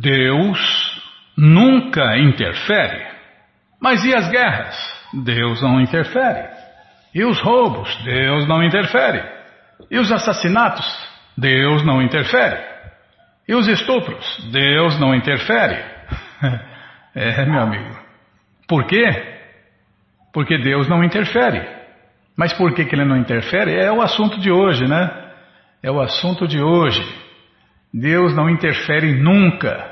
Deus nunca interfere. Mas e as guerras? Deus não interfere. E os roubos? Deus não interfere. E os assassinatos? Deus não interfere. E os estupros? Deus não interfere. é, meu amigo. Por quê? Porque Deus não interfere. Mas por que, que ele não interfere? É o assunto de hoje, né? É o assunto de hoje. Deus não interfere nunca.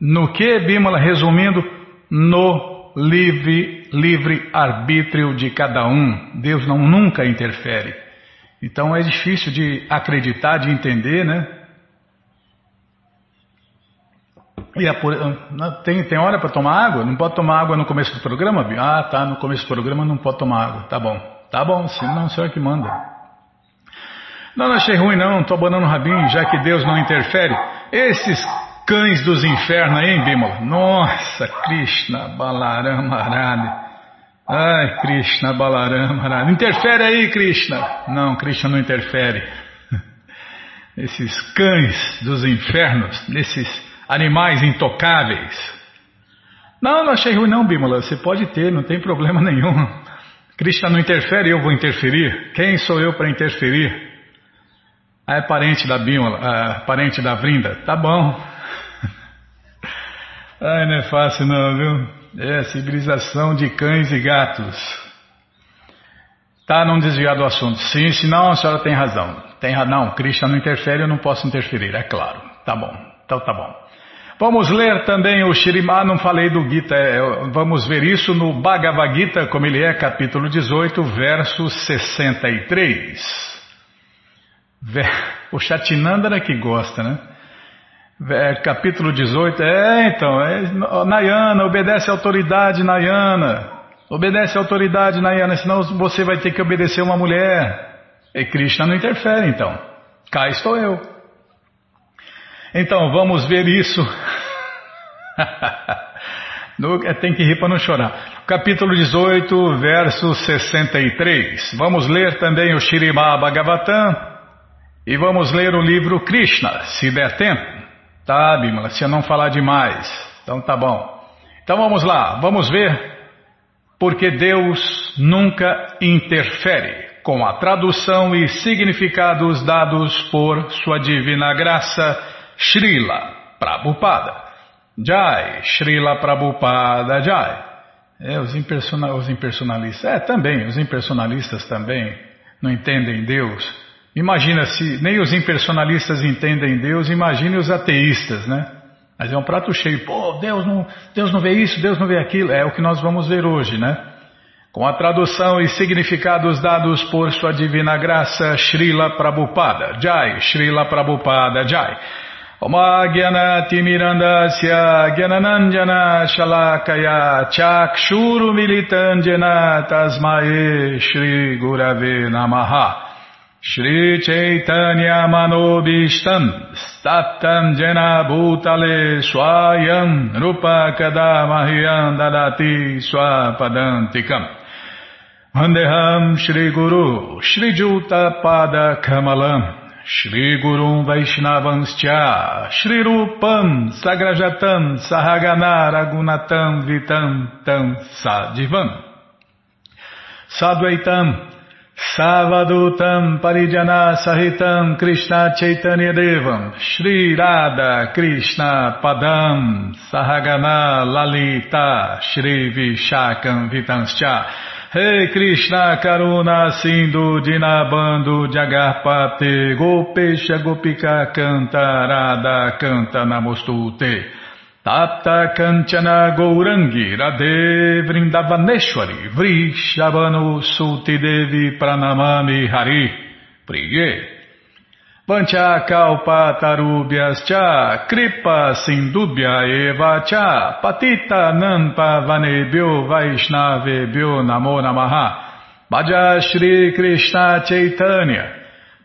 No que, Bímola, resumindo, no livre, livre arbítrio de cada um. Deus não nunca interfere. Então é difícil de acreditar, de entender, né? E por, tem, tem hora para tomar água? Não pode tomar água no começo do programa? Ah, tá, no começo do programa não pode tomar água. Tá bom. Tá bom, sim, não, o senhor que manda. Não, não achei ruim não, tô abanando o rabinho, já que Deus não interfere. Esses cães dos infernos aí, hein? Nossa, Krishna Balarama Arade. Ai, Krishna Balarama Arade. Interfere aí, Krishna. Não, Krishna não interfere. Esses cães dos infernos, esses animais intocáveis. Não, não achei ruim não, Bímola. Você pode ter, não tem problema nenhum. Krishna não interfere, eu vou interferir. Quem sou eu para interferir? Ah, é parente da Bímola, ah, parente da Vrinda. Tá bom. Ai, não é fácil não, viu? É, civilização de cães e gatos. Tá, não desviar do assunto. Sim, senão a senhora tem razão. Tem razão. Krishna não interfere, eu não posso interferir, é claro. Tá bom. Então tá bom. Vamos ler também o Shirimá, não falei do Gita, é, vamos ver isso no Bhagavad Gita, como ele é, capítulo 18, verso 63. O Chatinandana que gosta, né? Capítulo 18, é então, é, Nayana, obedece a autoridade, Nayana. Obedece a autoridade, Nayana, senão você vai ter que obedecer uma mulher. E Krishna não interfere, então. Cá estou eu. Então vamos ver isso. é, tem que rir para não chorar. Capítulo 18, verso 63. Vamos ler também o Shirimá Bhagavatam e vamos ler o livro Krishna, se der tempo. Tá, Bimala, se eu não falar demais. Então tá bom. Então vamos lá, vamos ver porque Deus nunca interfere com a tradução e significados dados por sua divina graça Srila Prabhupada. Jai, Srila Prabhupada Jai. É, os, os impersonalistas, é, também, os impersonalistas também não entendem Deus. Imagina se nem os impersonalistas entendem Deus, imagine os ateístas, né? Mas é um prato cheio, pô, Deus não, Deus não vê isso, Deus não vê aquilo, é o que nós vamos ver hoje, né? Com a tradução e significados dados por sua divina graça, Srila Prabhupada Jai, Srila Prabhupada Jai. Omagyanatimirandasya Gyananandjana Shalakaya Chakshuru Militandjana Tasmae Shri Gurave Namaha Shri Chaitanya Manobishtam Statam Jena Bhutale Swayam Rupa Kadamahyam Dadati Swapadantikam Vandeham Shri Guru Shri Juta Pada Kamalam Shri Gurum Vaishnavanscha Shri Rupam Sagrajatam Sahagana Ragunatam Vitam Tam Sadivam Sadvaitam Savadutam Parijana Sahitam Krishna Chaitanya Devam. Shri Radha Krishna Padam Sahagana Lalita Shri Vishakam Vitanscha. Hey Krishna Karuna Sindhu Dinabando Jagarpate Gopesha Gopika Cantarada Canta Namostute Tata Kanchana Gourangi Radhe Vrindavaneshwari Sulti Devi Pranamami Hari. Priye. Pancha kalpa tarubhyas cha kripa sindubhya eva cha patita nampa vanebhyo vaishnavebhyo namo namaha. Bhaja Shri Krishna Chaitanya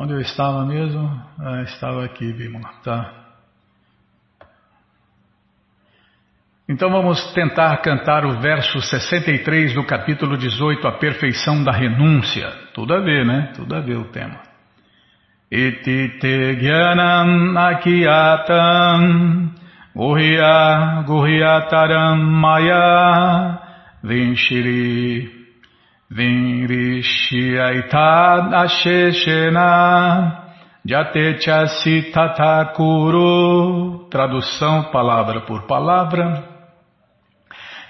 Onde eu estava mesmo? Ah, estava aqui, Bimala, tá? Então vamos tentar cantar o verso 63 do capítulo 18, a perfeição da renúncia. Tudo a ver, né? Tudo a ver o tema. Iti te gyanam akiyatam guhya guhyataram maya vinshiri vinrishiaitad asheshena jatechasi Tradução palavra por palavra.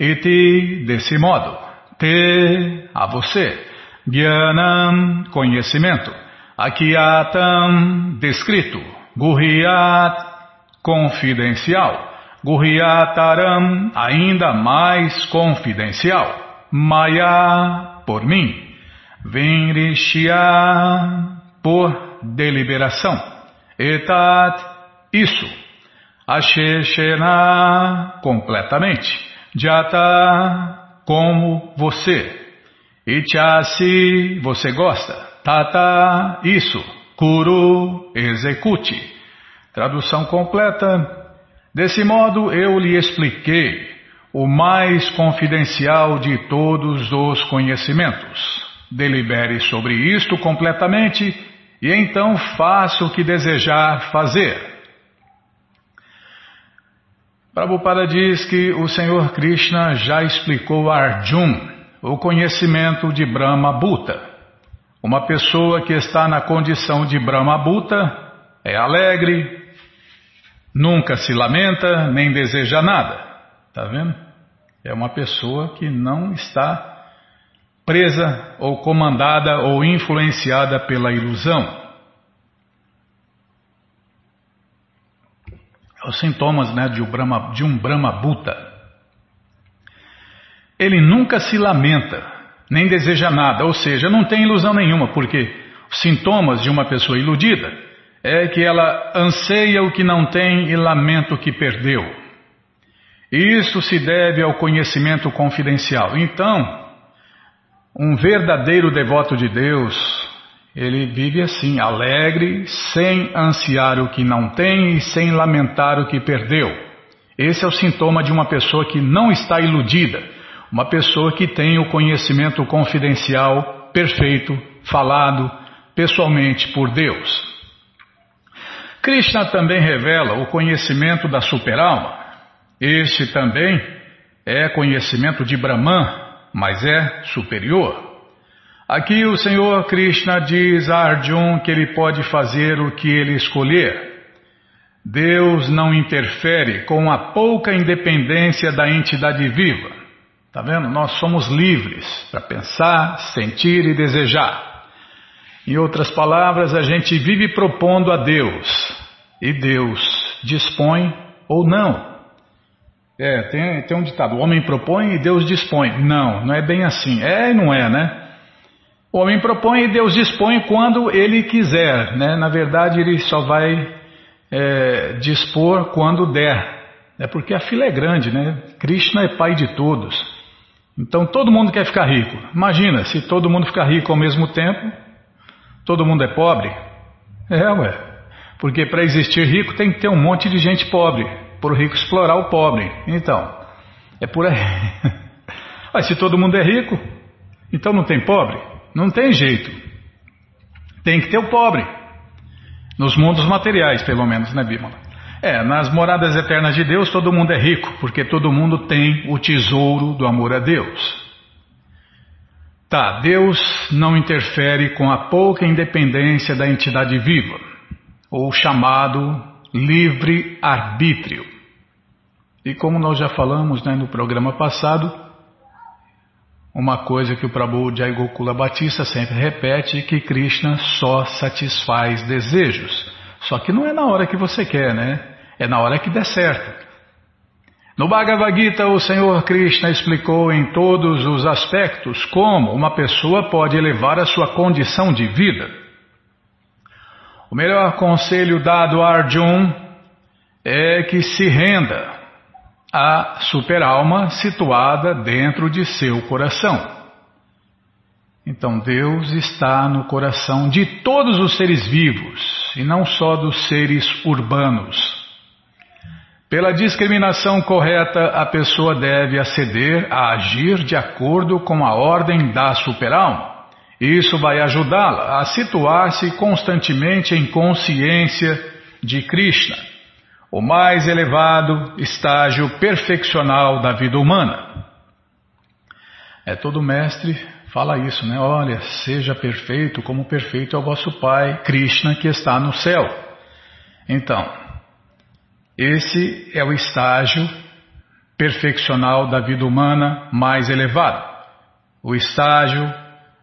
Iti desse modo. Te a você. Gyanam conhecimento. Akiatam, descrito. Gurriat, confidencial. Gurriataram, ainda mais confidencial. Maya, por mim. Venrishya, por deliberação. Etat, isso. Asheshena, completamente. Jata, como você. Ichasi, você gosta. Tata, isso. Kuru, execute. Tradução completa. Desse modo eu lhe expliquei o mais confidencial de todos os conhecimentos. Delibere sobre isto completamente e então faça o que desejar fazer. Prabhupada diz que o Senhor Krishna já explicou a Arjun o conhecimento de Brahma Bhuta. Uma pessoa que está na condição de Brahma Bhuta é alegre, nunca se lamenta, nem deseja nada. Está vendo? É uma pessoa que não está presa ou comandada ou influenciada pela ilusão. Os sintomas né, de, um Brahma, de um Brahma Bhuta. Ele nunca se lamenta, nem deseja nada, ou seja, não tem ilusão nenhuma, porque os sintomas de uma pessoa iludida é que ela anseia o que não tem e lamenta o que perdeu. Isso se deve ao conhecimento confidencial. Então, um verdadeiro devoto de Deus, ele vive assim, alegre, sem ansiar o que não tem e sem lamentar o que perdeu. Esse é o sintoma de uma pessoa que não está iludida uma pessoa que tem o conhecimento confidencial perfeito, falado pessoalmente por Deus. Krishna também revela o conhecimento da superalma. Este também é conhecimento de Brahman, mas é superior. Aqui o Senhor Krishna diz a Arjun que ele pode fazer o que ele escolher. Deus não interfere com a pouca independência da entidade viva. Está vendo? Nós somos livres para pensar, sentir e desejar. Em outras palavras, a gente vive propondo a Deus e Deus dispõe ou não. É, tem, tem um ditado: o homem propõe e Deus dispõe. Não, não é bem assim. É e não é, né? O homem propõe e Deus dispõe quando ele quiser, né? Na verdade, ele só vai é, dispor quando der. É porque a fila é grande, né? Krishna é pai de todos. Então todo mundo quer ficar rico. Imagina, se todo mundo ficar rico ao mesmo tempo, todo mundo é pobre? É, ué. Porque para existir rico tem que ter um monte de gente pobre, para o rico explorar o pobre. Então, é por aí. Mas se todo mundo é rico, então não tem pobre? Não tem jeito. Tem que ter o pobre. Nos mundos materiais, pelo menos, né, Bímola? É, nas moradas eternas de Deus todo mundo é rico, porque todo mundo tem o tesouro do amor a Deus. Tá, Deus não interfere com a pouca independência da entidade viva, ou chamado livre-arbítrio. E como nós já falamos né, no programa passado, uma coisa que o Prabhu Jai Gokula Batista sempre repete é que Krishna só satisfaz desejos. Só que não é na hora que você quer, né? É na hora que der certo. No Bhagavad Gita, o Senhor Krishna explicou em todos os aspectos como uma pessoa pode elevar a sua condição de vida. O melhor conselho dado a Arjun é que se renda à superalma situada dentro de seu coração. Então Deus está no coração de todos os seres vivos e não só dos seres urbanos. Pela discriminação correta, a pessoa deve aceder a agir de acordo com a ordem da superalma. Isso vai ajudá-la a situar-se constantemente em consciência de Krishna, o mais elevado estágio perfeccional da vida humana. É todo mestre fala isso, né? Olha, seja perfeito como perfeito é o vosso Pai, Krishna, que está no céu. Então, esse é o estágio perfeccional da vida humana mais elevado. O estágio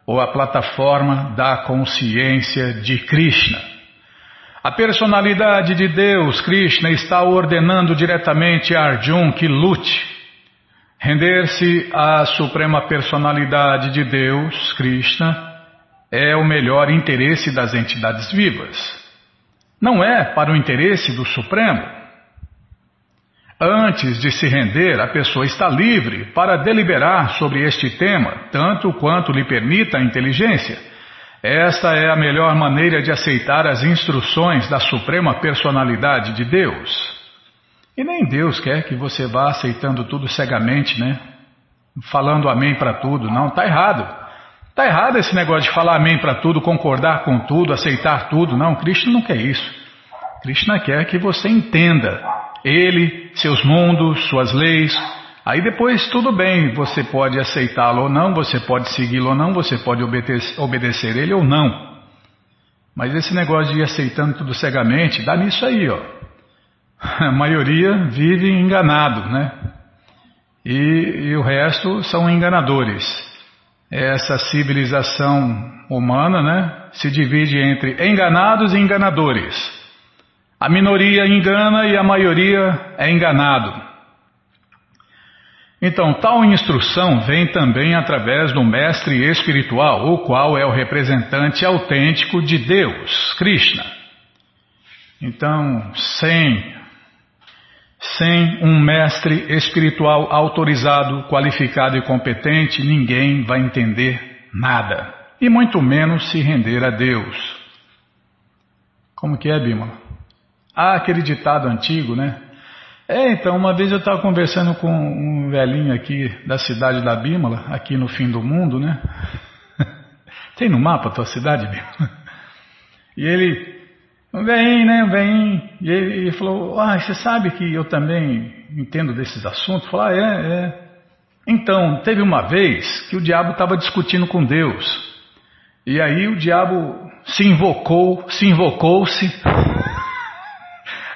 ou a plataforma da consciência de Krishna. A personalidade de Deus, Krishna, está ordenando diretamente a Arjun que lute. Render-se à suprema personalidade de Deus, Krishna, é o melhor interesse das entidades vivas. Não é para o interesse do Supremo, Antes de se render, a pessoa está livre para deliberar sobre este tema, tanto quanto lhe permita a inteligência. Esta é a melhor maneira de aceitar as instruções da Suprema Personalidade de Deus. E nem Deus quer que você vá aceitando tudo cegamente, né? Falando amém para tudo. Não, tá errado. Tá errado esse negócio de falar amém para tudo, concordar com tudo, aceitar tudo. Não, Krishna não quer isso. Krishna quer que você entenda ele, seus mundos, suas leis. Aí depois tudo bem, você pode aceitá-lo ou não, você pode segui-lo ou não, você pode obedecer, ele ou não. Mas esse negócio de ir aceitando tudo cegamente, dá nisso aí, ó. A maioria vive enganado, né? E, e o resto são enganadores. Essa civilização humana, né, se divide entre enganados e enganadores. A minoria engana e a maioria é enganado. Então, tal instrução vem também através do mestre espiritual, o qual é o representante autêntico de Deus, Krishna. Então, sem, sem um mestre espiritual autorizado, qualificado e competente, ninguém vai entender nada, e muito menos se render a Deus. Como que é, Bima? Ah, aquele ditado antigo, né? É, então, uma vez eu estava conversando com um velhinho aqui da cidade da Bímola, aqui no fim do mundo, né? Tem no mapa a tua cidade, Bímola? E ele, um velhinho, né, um velhinho, e ele, ele, falou, ah, você sabe que eu também entendo desses assuntos? Falou, ah, é, é. Então, teve uma vez que o diabo estava discutindo com Deus, e aí o diabo se invocou, se invocou-se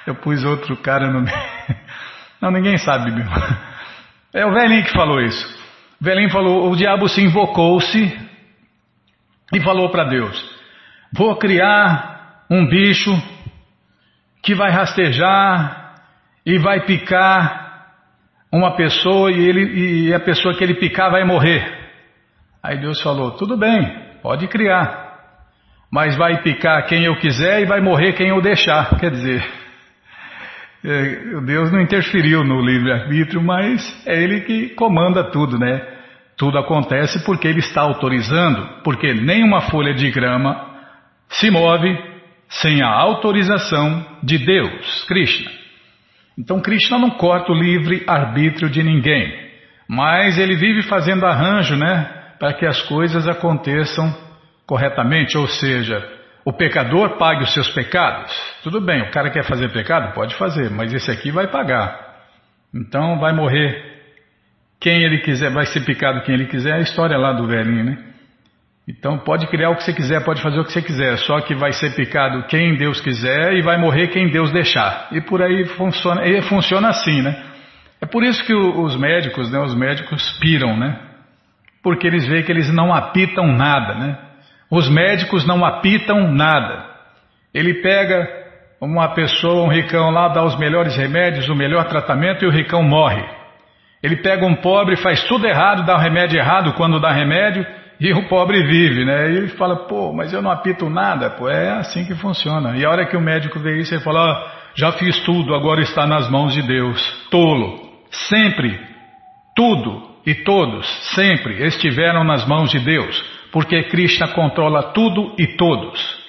eu pus outro cara no meio. Não, ninguém sabe, meu. É o velhinho que falou isso. O velhinho falou: o diabo se invocou-se e falou para Deus: Vou criar um bicho que vai rastejar e vai picar uma pessoa e, ele, e a pessoa que ele picar vai morrer. Aí Deus falou: Tudo bem, pode criar, mas vai picar quem eu quiser e vai morrer quem eu deixar. Quer dizer. É, Deus não interferiu no livre-arbítrio, mas é Ele que comanda tudo, né? Tudo acontece porque Ele está autorizando, porque nenhuma folha de grama se move sem a autorização de Deus, Krishna. Então Krishna não corta o livre-arbítrio de ninguém, mas Ele vive fazendo arranjo, né? Para que as coisas aconteçam corretamente, ou seja, o pecador pague os seus pecados. Tudo bem, o cara quer fazer pecado? Pode fazer, mas esse aqui vai pagar. Então vai morrer quem ele quiser, vai ser picado quem ele quiser. É a história lá do velhinho, né? Então pode criar o que você quiser, pode fazer o que você quiser, só que vai ser picado quem Deus quiser e vai morrer quem Deus deixar. E por aí funciona, e funciona assim, né? É por isso que os médicos, né, os médicos piram, né? Porque eles veem que eles não apitam nada, né? Os médicos não apitam nada. Ele pega uma pessoa, um ricão lá, dá os melhores remédios, o melhor tratamento e o ricão morre. Ele pega um pobre, faz tudo errado, dá o remédio errado quando dá remédio e o pobre vive, né? E ele fala, pô, mas eu não apito nada, pô, é assim que funciona. E a hora que o médico vê isso, ele fala, já fiz tudo, agora está nas mãos de Deus. Tolo. Sempre, tudo e todos, sempre estiveram nas mãos de Deus, porque Krishna controla tudo e todos.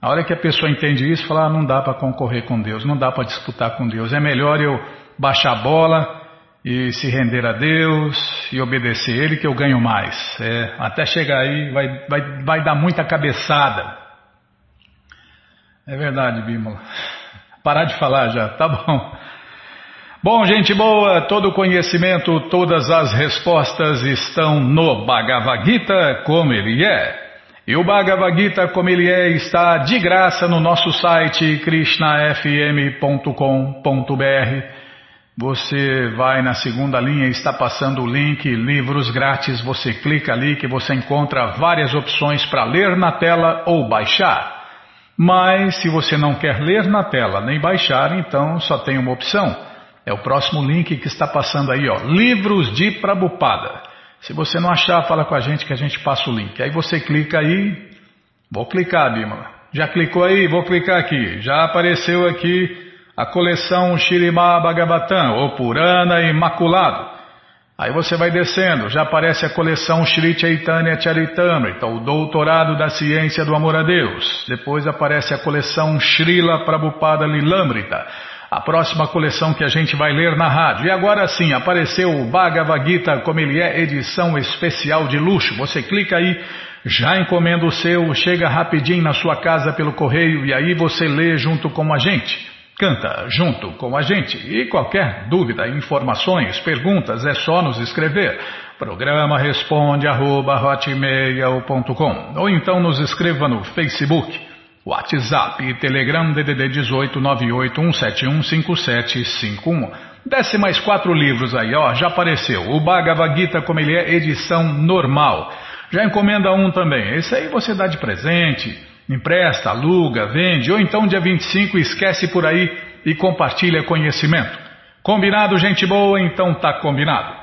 A hora que a pessoa entende isso, fala, ah, não dá para concorrer com Deus, não dá para disputar com Deus, é melhor eu baixar a bola e se render a Deus e obedecer Ele que eu ganho mais. É, até chegar aí vai, vai, vai dar muita cabeçada. É verdade, Bímola. Parar de falar já, tá bom. Bom, gente boa, todo conhecimento, todas as respostas estão no Bhagavad Gita como ele é. E o Bhagavad Gita como ele é está de graça no nosso site krishnafm.com.br você vai na segunda linha, está passando o link livros grátis. Você clica ali que você encontra várias opções para ler na tela ou baixar. Mas se você não quer ler na tela nem baixar, então só tem uma opção. É o próximo link que está passando aí, ó, livros de Prabupada. Se você não achar, fala com a gente que a gente passa o link. Aí você clica aí, vou clicar, Bima. Já clicou aí? Vou clicar aqui. Já apareceu aqui a coleção Shirimá Bhagavatam, ou Purana Imaculado. Aí você vai descendo, já aparece a coleção Shri Chaitanya Charitamrita, o Doutorado da Ciência do Amor a Deus. Depois aparece a coleção Srila Prabhupada Lilamrita, a próxima coleção que a gente vai ler na rádio. E agora sim, apareceu o Bhagavad Gita, como ele é, edição especial de luxo. Você clica aí, já encomenda o seu, chega rapidinho na sua casa pelo correio e aí você lê junto com a gente. Canta junto com a gente e qualquer dúvida, informações, perguntas é só nos escrever. Programa responde arroba, ou então nos escreva no Facebook, WhatsApp e Telegram DDD 18 981715751. Desce mais quatro livros aí, ó, já apareceu. O Bhagavad Gita como ele é, edição normal. Já encomenda um também. Esse aí você dá de presente. Empresta, aluga, vende, ou então dia 25 esquece por aí e compartilha conhecimento. Combinado, gente boa? Então tá combinado.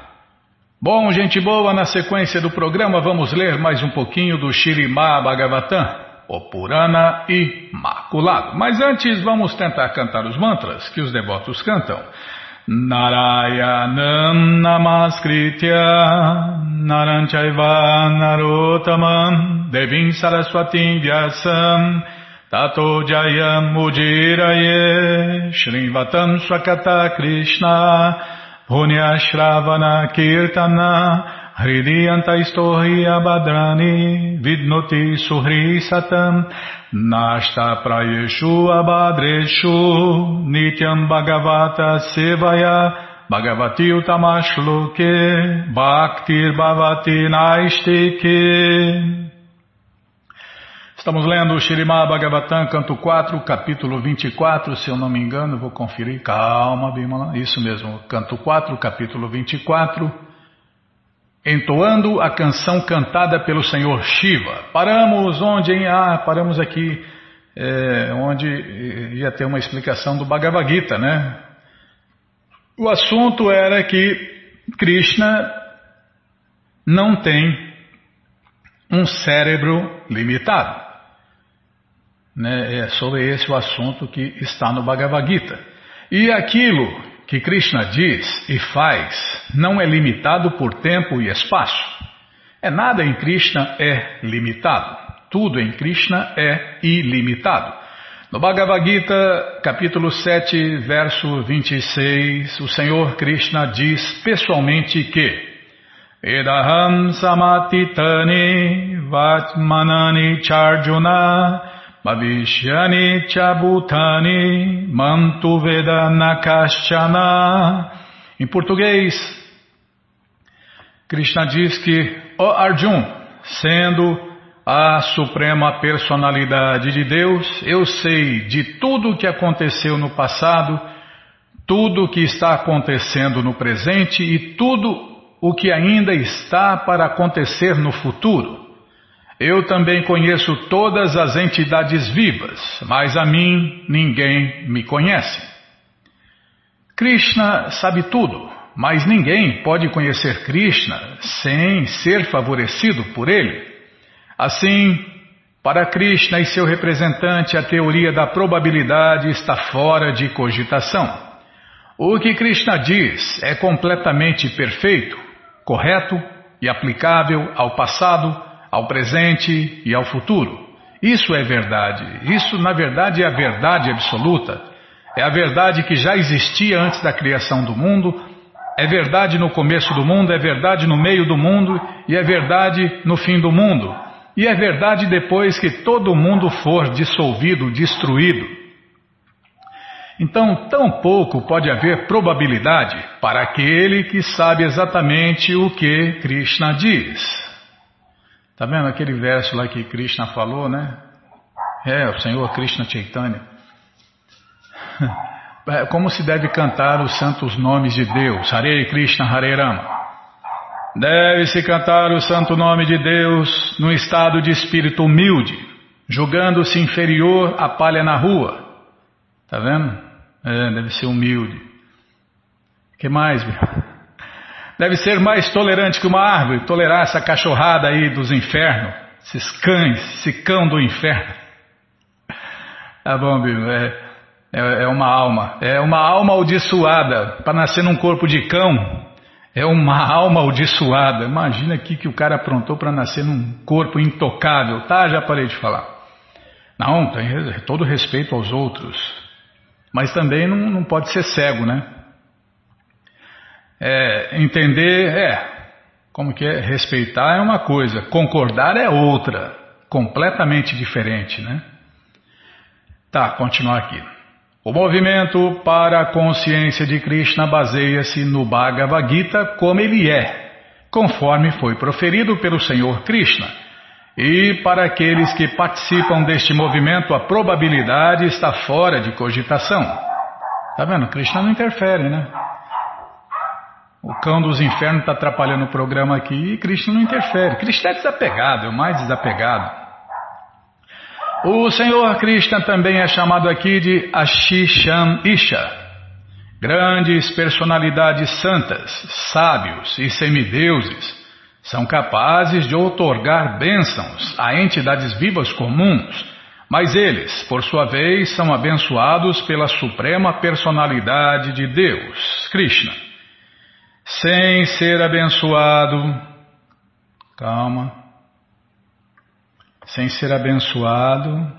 Bom, gente boa, na sequência do programa vamos ler mais um pouquinho do Shirimá Bhagavatam, o Purana Imaculado. Mas antes vamos tentar cantar os mantras que os devotos cantam. Narayanam Namaskritya Naranchaiva Narotamam Devim Saraswatim Vyasam Tato Jayam Mujiraye Shrivatam Swakata Krishna Punyashravana Kirtana Vidnoti Suhri Satam Prayeshu Nityam Bhagavata Sevaya Bhagavati Utamashloke Bhaktir Bhavati Estamos lendo o Shirimá Bhagavatam, canto 4, capítulo 24, se eu não me engano, vou conferir. Calma, Bimala. Isso mesmo, canto 4, capítulo 24 entoando a canção cantada pelo Senhor Shiva. Paramos onde? Em, ah, paramos aqui é, onde ia ter uma explicação do Bhagavad Gita, né? O assunto era que Krishna não tem um cérebro limitado. Né? É sobre esse o assunto que está no Bhagavad Gita. E aquilo que Krishna diz e faz não é limitado por tempo e espaço. É nada em Krishna é limitado. Tudo em Krishna é ilimitado. No Bhagavad Gita, capítulo 7, verso 26, o Senhor Krishna diz pessoalmente que Edaham samatitani vatmanani charjuna Bhavishyani Chabutani Mantuveda Nakashana. Em português, Krishna diz que, ó oh Arjun, sendo a suprema personalidade de Deus, eu sei de tudo o que aconteceu no passado, tudo o que está acontecendo no presente e tudo o que ainda está para acontecer no futuro. Eu também conheço todas as entidades vivas, mas a mim ninguém me conhece. Krishna sabe tudo, mas ninguém pode conhecer Krishna sem ser favorecido por ele. Assim, para Krishna e seu representante, a teoria da probabilidade está fora de cogitação. O que Krishna diz é completamente perfeito, correto e aplicável ao passado, ao presente e ao futuro. Isso é verdade. Isso, na verdade, é a verdade absoluta. É a verdade que já existia antes da criação do mundo, é verdade no começo do mundo, é verdade no meio do mundo e é verdade no fim do mundo. E é verdade depois que todo o mundo for dissolvido, destruído. Então, tão pouco pode haver probabilidade para aquele que sabe exatamente o que Krishna diz. Tá vendo aquele verso lá que Krishna falou, né? É, o Senhor Krishna Chaitanya. É, como se deve cantar os santos nomes de Deus? Hare Krishna, Hare Rama. Deve-se cantar o santo nome de Deus no estado de espírito humilde, julgando-se inferior à palha na rua. Tá vendo? É, deve ser humilde. O que mais, meu? Deve ser mais tolerante que uma árvore, tolerar essa cachorrada aí dos infernos, esses cães, esse cão do inferno. Tá bom, Bíblia, é, é, é, uma alma, é uma alma amaldiçoada, para nascer num corpo de cão, é uma alma amaldiçoada. Imagina aqui que o cara aprontou para nascer num corpo intocável, tá? Já parei de falar. Não, tem todo respeito aos outros, mas também não, não pode ser cego, né? É, entender é, como que é? Respeitar é uma coisa, concordar é outra, completamente diferente, né? Tá, continuar aqui. O movimento para a consciência de Krishna baseia-se no Bhagavad Gita como ele é, conforme foi proferido pelo Senhor Krishna. E para aqueles que participam deste movimento, a probabilidade está fora de cogitação. Tá vendo? Krishna não interfere, né? O cão dos infernos está atrapalhando o programa aqui e Krishna não interfere. Krishna é desapegado, é o mais desapegado. O Senhor Krishna também é chamado aqui de Ashisham Isha. Grandes personalidades santas, sábios e semideuses são capazes de outorgar bênçãos a entidades vivas comuns, mas eles, por sua vez, são abençoados pela suprema personalidade de Deus, Krishna sem ser abençoado, calma, sem ser abençoado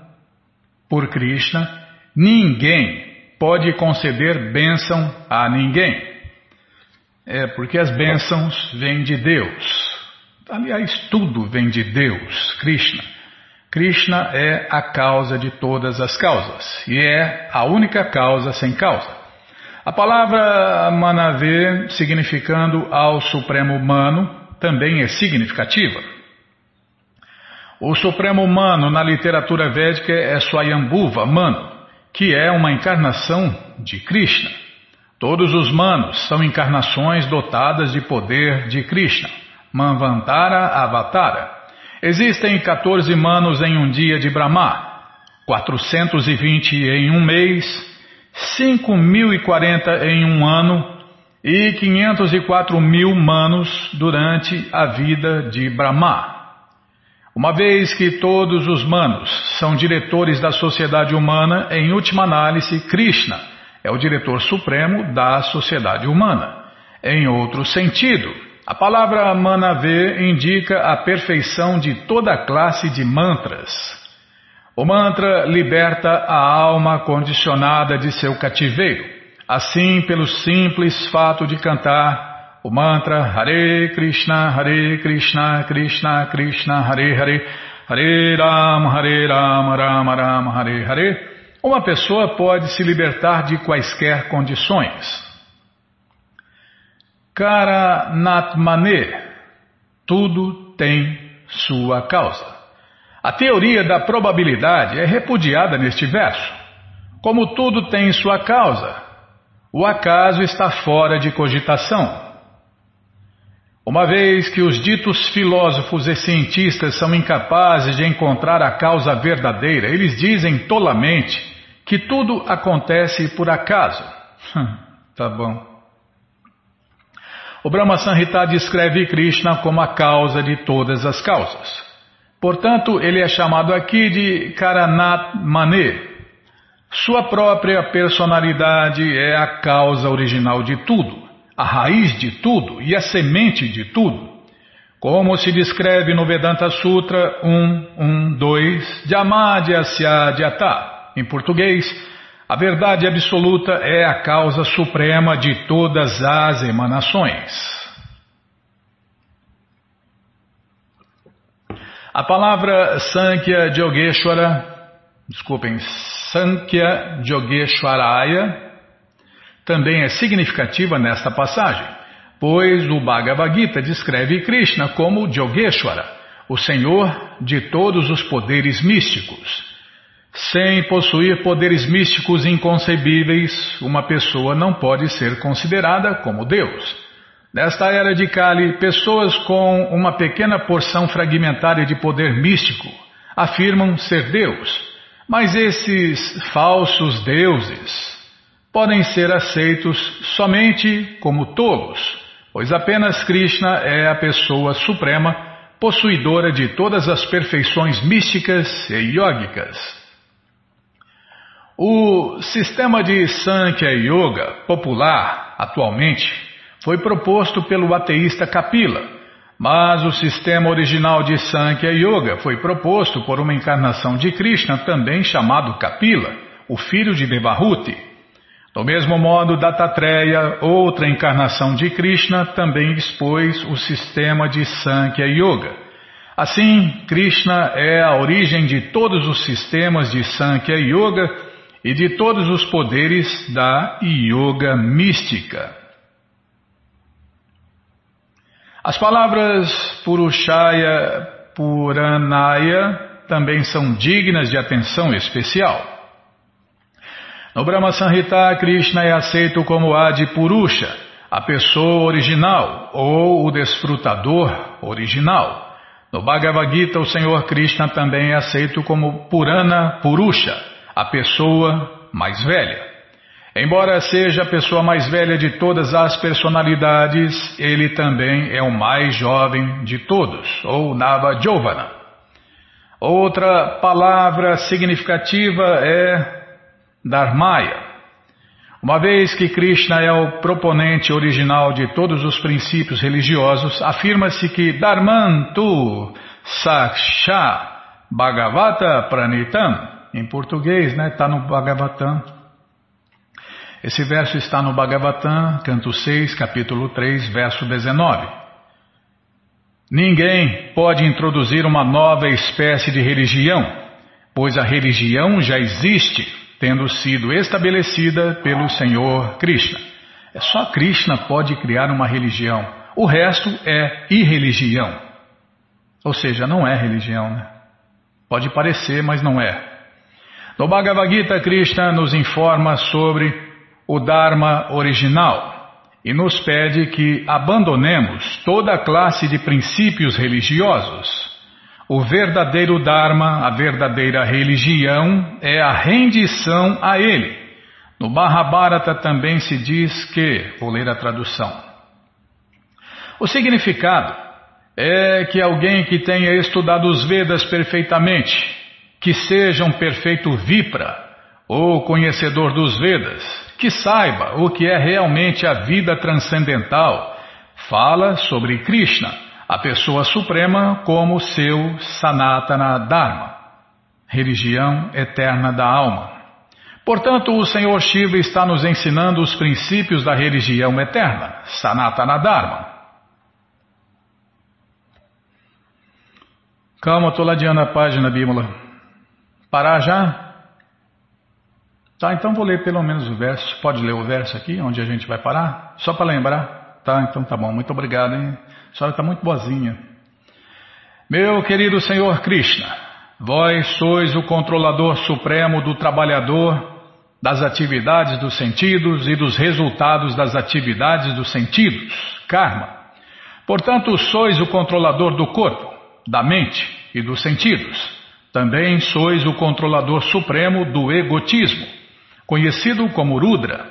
por Krishna, ninguém pode conceder bênção a ninguém. É porque as bênçãos vêm de Deus. Aliás, tudo vem de Deus, Krishna. Krishna é a causa de todas as causas e é a única causa sem causa. A palavra Manave, significando ao Supremo Humano, também é significativa. O Supremo Humano na literatura védica é Swayambhuva Mano, que é uma encarnação de Krishna. Todos os manos são encarnações dotadas de poder de Krishna. Manvantara Avatara. Existem 14 manos em um dia de Brahma, 420 em um mês, 5.040 em um ano e 504 mil manos durante a vida de Brahma. Uma vez que todos os manos são diretores da sociedade humana, em última análise, Krishna é o diretor supremo da sociedade humana. Em outro sentido, a palavra Manave indica a perfeição de toda classe de mantras. O mantra liberta a alma condicionada de seu cativeiro. Assim, pelo simples fato de cantar o mantra Hare Krishna, Hare Krishna, Krishna Krishna, Hare Hare, Hare Ram, Hare Ram, Ram Ram, Hare Hare, uma pessoa pode se libertar de quaisquer condições. Karanatmane, tudo tem sua causa. A teoria da probabilidade é repudiada neste verso. Como tudo tem sua causa, o acaso está fora de cogitação. Uma vez que os ditos filósofos e cientistas são incapazes de encontrar a causa verdadeira, eles dizem tolamente que tudo acontece por acaso. Hum, tá bom. O Brahma Sanhita descreve Krishna como a causa de todas as causas. Portanto, ele é chamado aqui de Karanat Mane. Sua própria personalidade é a causa original de tudo a raiz de tudo e a semente de tudo. Como se descreve no Vedanta Sutra 1.1.2 Jamadhyasyadyata. Em português, a verdade absoluta é a causa suprema de todas as emanações. A palavra Sankhya Yogeshwara, desculpem, Sankhya Yogeshwaraya, também é significativa nesta passagem, pois o Bhagavad Gita descreve Krishna como Yogeshwara, o Senhor de todos os poderes místicos. Sem possuir poderes místicos inconcebíveis, uma pessoa não pode ser considerada como Deus. Nesta era de Kali, pessoas com uma pequena porção fragmentária de poder místico afirmam ser Deus, mas esses falsos deuses podem ser aceitos somente como tolos, pois apenas Krishna é a pessoa suprema, possuidora de todas as perfeições místicas e yógicas. O sistema de Sankhya Yoga popular, atualmente, foi proposto pelo ateísta Kapila, mas o sistema original de Sankhya Yoga foi proposto por uma encarnação de Krishna, também chamado Kapila, o filho de Devahuti. Do mesmo modo, Dattatreya, outra encarnação de Krishna, também expôs o sistema de Sankhya Yoga. Assim, Krishna é a origem de todos os sistemas de Sankhya Yoga e de todos os poderes da Yoga mística. As palavras Purushaya Puranaya também são dignas de atenção especial. No Brahma Sanhita, Krishna é aceito como Adi Purusha, a pessoa original ou o desfrutador original. No Bhagavad Gita, o Senhor Krishna também é aceito como Purana Purusha, a pessoa mais velha. Embora seja a pessoa mais velha de todas as personalidades, ele também é o mais jovem de todos, ou Nava Jovana. Outra palavra significativa é Dharmaya. Uma vez que Krishna é o proponente original de todos os princípios religiosos, afirma-se que Dharmantu Saksha Bhagavata Pranitam, em português, né, está no Bhagavatam. Esse verso está no Bhagavatam, canto 6, capítulo 3, verso 19. Ninguém pode introduzir uma nova espécie de religião, pois a religião já existe tendo sido estabelecida pelo Senhor Krishna. É só Krishna pode criar uma religião. O resto é irreligião. Ou seja, não é religião. Né? Pode parecer, mas não é. No Bhagavad Gita, Krishna nos informa sobre o Dharma original e nos pede que abandonemos toda a classe de princípios religiosos o verdadeiro Dharma, a verdadeira religião, é a rendição a ele. No Mahabharata também se diz que, vou ler a tradução. O significado é que alguém que tenha estudado os Vedas perfeitamente, que seja um perfeito Vipra, ou conhecedor dos Vedas, que saiba o que é realmente a vida transcendental, fala sobre Krishna a pessoa suprema como seu Sanatana Dharma, religião eterna da alma. Portanto, o Senhor Shiva está nos ensinando os princípios da religião eterna, Sanatana Dharma. Calma, estou ladeando a página, Bímola. Parar já? Tá, então vou ler pelo menos o verso. Pode ler o verso aqui, onde a gente vai parar? Só para lembrar. Tá, então tá bom. Muito obrigado, hein? A senhora está muito boazinha. Meu querido Senhor Krishna, vós sois o controlador supremo do trabalhador, das atividades dos sentidos e dos resultados das atividades dos sentidos, karma. Portanto, sois o controlador do corpo, da mente e dos sentidos. Também sois o controlador supremo do egotismo, conhecido como Rudra.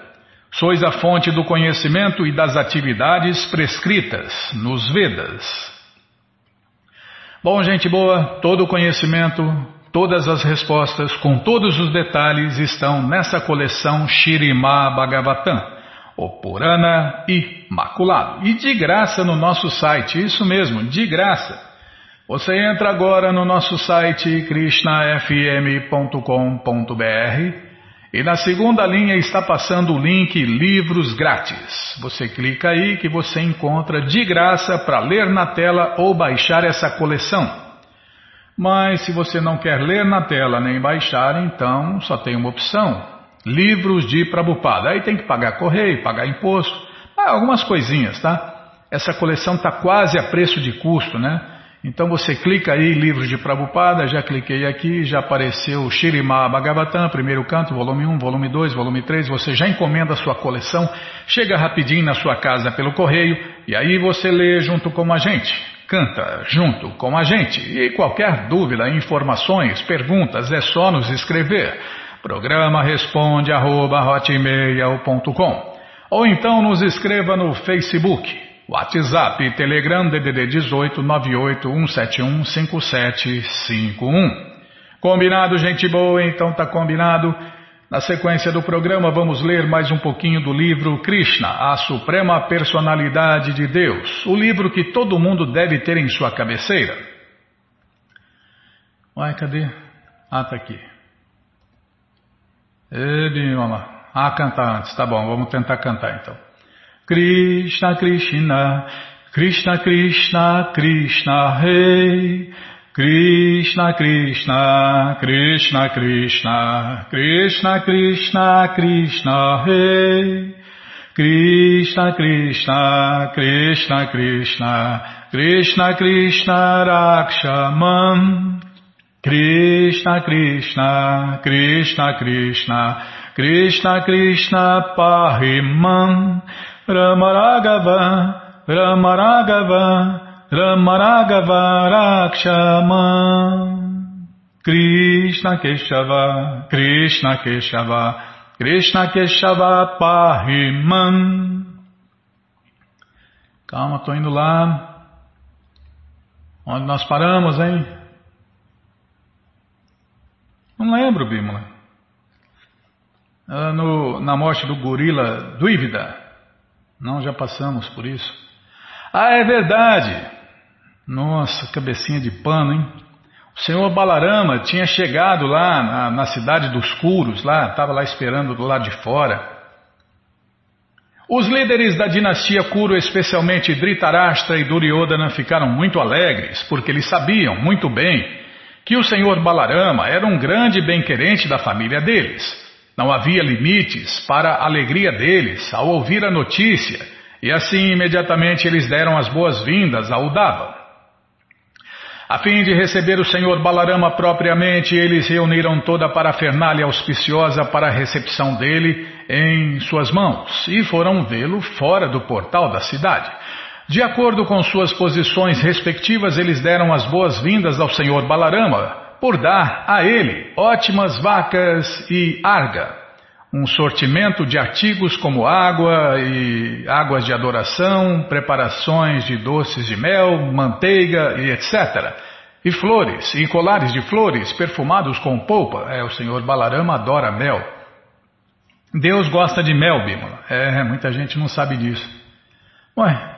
Sois a fonte do conhecimento e das atividades prescritas nos Vedas. Bom, gente boa, todo o conhecimento, todas as respostas, com todos os detalhes, estão nessa coleção Shirima Bhagavatam, o Purana Imaculado. E de graça no nosso site, isso mesmo, de graça. Você entra agora no nosso site krishnafm.com.br e na segunda linha está passando o link Livros Grátis. Você clica aí que você encontra de graça para ler na tela ou baixar essa coleção. Mas se você não quer ler na tela nem baixar, então só tem uma opção: livros de Prabhupada. Aí tem que pagar correio, pagar imposto, ah, algumas coisinhas, tá? Essa coleção está quase a preço de custo, né? Então você clica aí, livros de Prabhupada, já cliquei aqui, já apareceu o Shirima Bhagavatam, primeiro canto, volume 1, volume 2, volume 3, você já encomenda a sua coleção, chega rapidinho na sua casa pelo correio, e aí você lê junto com a gente, canta junto com a gente. E qualquer dúvida, informações, perguntas, é só nos escrever. Programa responde arroba, ou então nos escreva no Facebook WhatsApp, Telegram, DDD 18 98 171 5751. Combinado, gente boa? Então tá combinado. Na sequência do programa, vamos ler mais um pouquinho do livro Krishna, a Suprema Personalidade de Deus, o livro que todo mundo deve ter em sua cabeceira. Uai, cadê? Ah, tá aqui. Ei, Ah, cantar antes, tá bom, vamos tentar cantar então. Krishna Krishna Krishna Krishna Krishna Rei Krishna Krishna Krishna Krishna Krishna Krishna Krishna Rei Krishna Krishna Krishna Krishna Krishna Krishna Rakshaman Krishna Krishna Krishna Krishna Krishna Krishna Pahimam Ramaragava, Ramaragava, Ramaragava Rakshama. Krishna Keshava, Krishna Keshava, Krishna Keshava Pahimam. Calma, estou indo lá. Onde nós paramos, hein? Não lembro, Bímola. Ah, no, na morte do gorila Duivida. Não, já passamos por isso. Ah, é verdade! Nossa, cabecinha de pano, hein? O senhor Balarama tinha chegado lá na, na cidade dos Curos, lá, estava lá esperando do lado de fora. Os líderes da dinastia Kuru, especialmente Dhritarashtra e Duryodhana, ficaram muito alegres, porque eles sabiam muito bem que o senhor Balarama era um grande bem-querente da família deles. Não havia limites para a alegria deles ao ouvir a notícia, e assim imediatamente eles deram as boas-vindas ao Udava. A fim de receber o senhor Balarama propriamente, eles reuniram toda a parafernália auspiciosa para a recepção dele em suas mãos e foram vê-lo fora do portal da cidade. De acordo com suas posições respectivas, eles deram as boas-vindas ao senhor Balarama, por dar a ele ótimas vacas e arga, um sortimento de artigos como água e águas de adoração, preparações de doces de mel, manteiga e etc. E flores, e colares de flores perfumados com polpa. É, o senhor Balarama adora mel. Deus gosta de mel, Bímola. É, muita gente não sabe disso. Ué,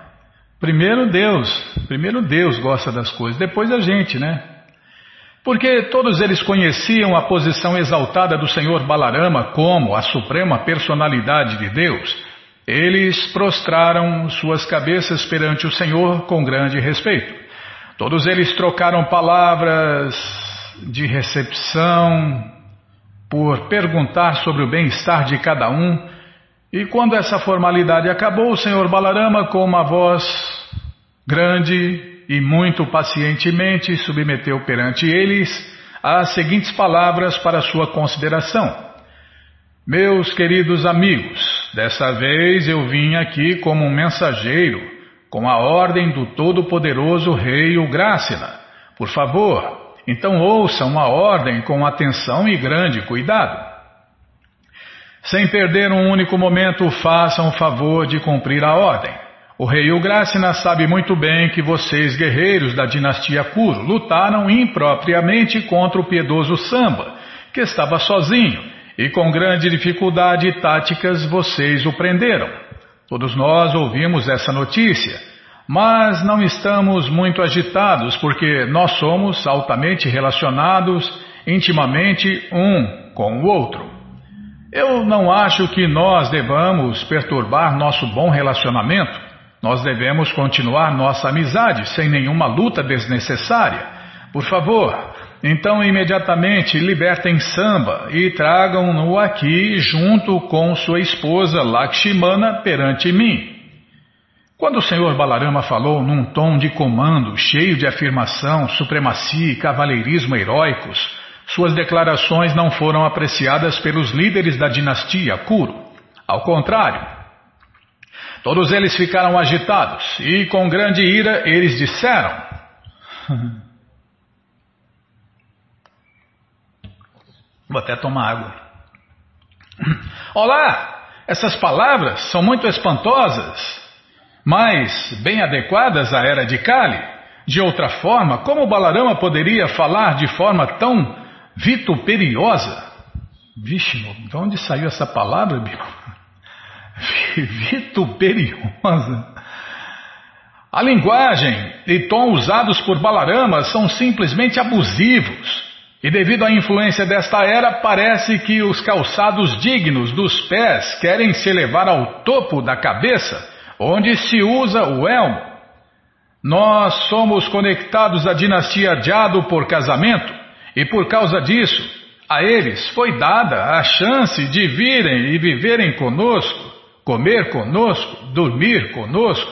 primeiro Deus, primeiro Deus gosta das coisas, depois a gente, né? Porque todos eles conheciam a posição exaltada do Senhor Balarama como a suprema personalidade de Deus, eles prostraram suas cabeças perante o Senhor com grande respeito. Todos eles trocaram palavras de recepção por perguntar sobre o bem-estar de cada um, e quando essa formalidade acabou, o Senhor Balarama, com uma voz grande, e muito pacientemente submeteu perante eles as seguintes palavras para sua consideração. Meus queridos amigos, dessa vez eu vim aqui como um mensageiro, com a ordem do Todo-Poderoso Rei Ugrácina. Por favor, então ouçam a ordem com atenção e grande cuidado. Sem perder um único momento, façam o favor de cumprir a ordem. O rei Ugrácina sabe muito bem que vocês, guerreiros da dinastia Kuro, lutaram impropriamente contra o piedoso Samba, que estava sozinho e com grande dificuldade e táticas vocês o prenderam. Todos nós ouvimos essa notícia, mas não estamos muito agitados porque nós somos altamente relacionados intimamente um com o outro. Eu não acho que nós devamos perturbar nosso bom relacionamento. Nós devemos continuar nossa amizade sem nenhuma luta desnecessária. Por favor, então, imediatamente libertem Samba e tragam-no aqui junto com sua esposa Lakshmana perante mim. Quando o Senhor Balarama falou num tom de comando, cheio de afirmação, supremacia e cavaleirismo heróicos, suas declarações não foram apreciadas pelos líderes da dinastia Kuru. Ao contrário, todos eles ficaram agitados e, com grande ira, eles disseram. Vou até tomar água. Olá! Essas palavras são muito espantosas, mas bem adequadas à era de Kali. De outra forma, como Balarama poderia falar de forma tão vituperiosa? Vixe, de onde saiu essa palavra, Bico? Vituperiosa. A linguagem e tom usados por Balarama são simplesmente abusivos. E devido à influência desta era, parece que os calçados dignos dos pés querem se elevar ao topo da cabeça, onde se usa o elmo. Nós somos conectados à dinastia Jado por casamento, e por causa disso, a eles foi dada a chance de virem e viverem conosco, comer conosco, dormir conosco.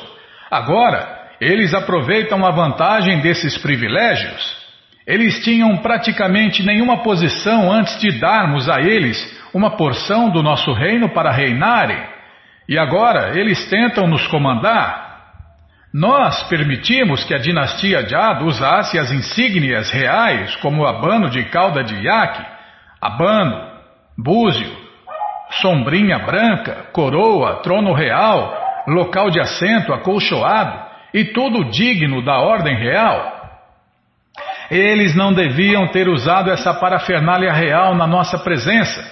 Agora, eles aproveitam a vantagem desses privilégios eles tinham praticamente nenhuma posição antes de darmos a eles uma porção do nosso reino para reinarem, e agora eles tentam nos comandar. Nós permitimos que a dinastia Jad usasse as insígnias reais, como o abano de cauda de iaque, abano, búzio, sombrinha branca, coroa, trono real, local de assento acolchoado, e tudo digno da ordem real. Eles não deviam ter usado essa parafernália real na nossa presença,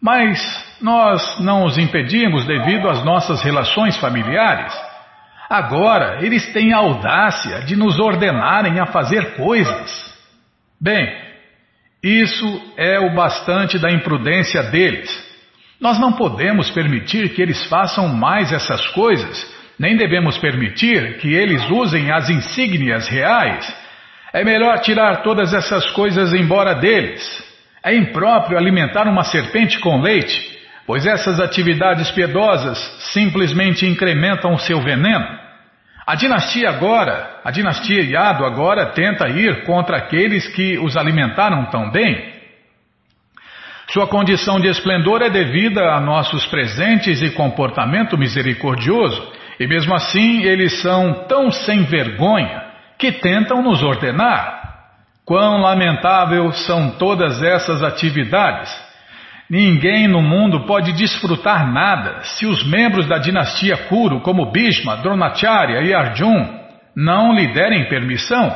mas nós não os impedimos devido às nossas relações familiares. Agora eles têm a audácia de nos ordenarem a fazer coisas. Bem, isso é o bastante da imprudência deles. Nós não podemos permitir que eles façam mais essas coisas, nem devemos permitir que eles usem as insígnias reais é melhor tirar todas essas coisas embora deles. É impróprio alimentar uma serpente com leite, pois essas atividades piedosas simplesmente incrementam o seu veneno. A dinastia agora, a dinastia Yado agora tenta ir contra aqueles que os alimentaram tão bem. Sua condição de esplendor é devida a nossos presentes e comportamento misericordioso, e mesmo assim eles são tão sem vergonha que tentam nos ordenar. Quão lamentável são todas essas atividades! Ninguém no mundo pode desfrutar nada se os membros da dinastia Kuru, como Bhishma, Dronacharya e Arjun, não lhe derem permissão.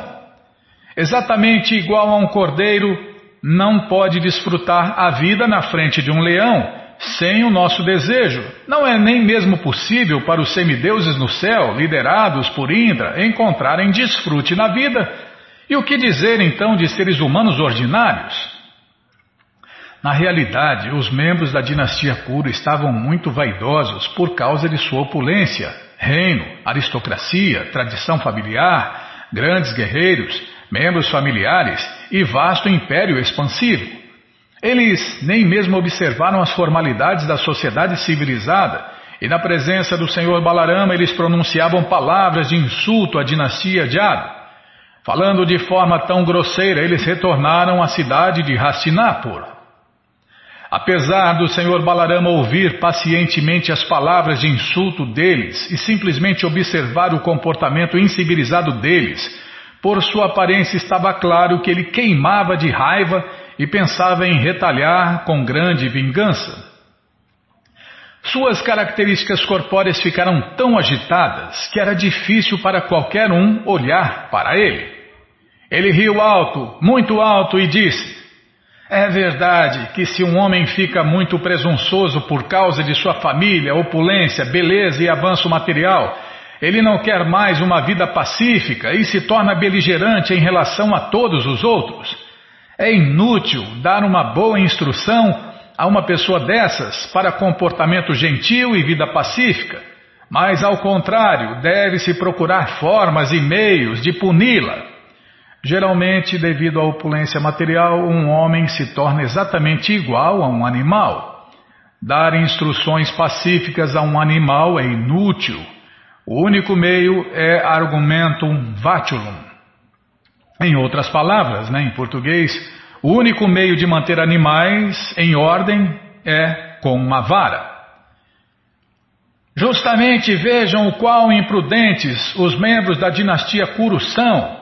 Exatamente igual a um cordeiro não pode desfrutar a vida na frente de um leão sem o nosso desejo. Não é nem mesmo possível para os semideuses no céu, liderados por Indra, encontrarem desfrute na vida. E o que dizer então de seres humanos ordinários? Na realidade, os membros da dinastia Kuru estavam muito vaidosos por causa de sua opulência, reino, aristocracia, tradição familiar, grandes guerreiros, membros familiares e vasto império expansivo. Eles nem mesmo observaram as formalidades da sociedade civilizada e na presença do senhor Balarama eles pronunciavam palavras de insulto à dinastia Jada. Falando de forma tão grosseira, eles retornaram à cidade de Hastinapur. Apesar do Senhor Balarama ouvir pacientemente as palavras de insulto deles e simplesmente observar o comportamento incivilizado deles, por sua aparência estava claro que ele queimava de raiva e pensava em retalhar com grande vingança. Suas características corpóreas ficaram tão agitadas que era difícil para qualquer um olhar para ele. Ele riu alto, muito alto, e disse: É verdade que se um homem fica muito presunçoso por causa de sua família, opulência, beleza e avanço material, ele não quer mais uma vida pacífica e se torna beligerante em relação a todos os outros. É inútil dar uma boa instrução a uma pessoa dessas para comportamento gentil e vida pacífica, mas ao contrário, deve-se procurar formas e meios de puni-la. Geralmente, devido à opulência material, um homem se torna exatamente igual a um animal. Dar instruções pacíficas a um animal é inútil. O único meio é argumentum vatulum. Em outras palavras, né, em português, o único meio de manter animais em ordem é com uma vara. Justamente vejam o qual imprudentes os membros da dinastia Kuru são.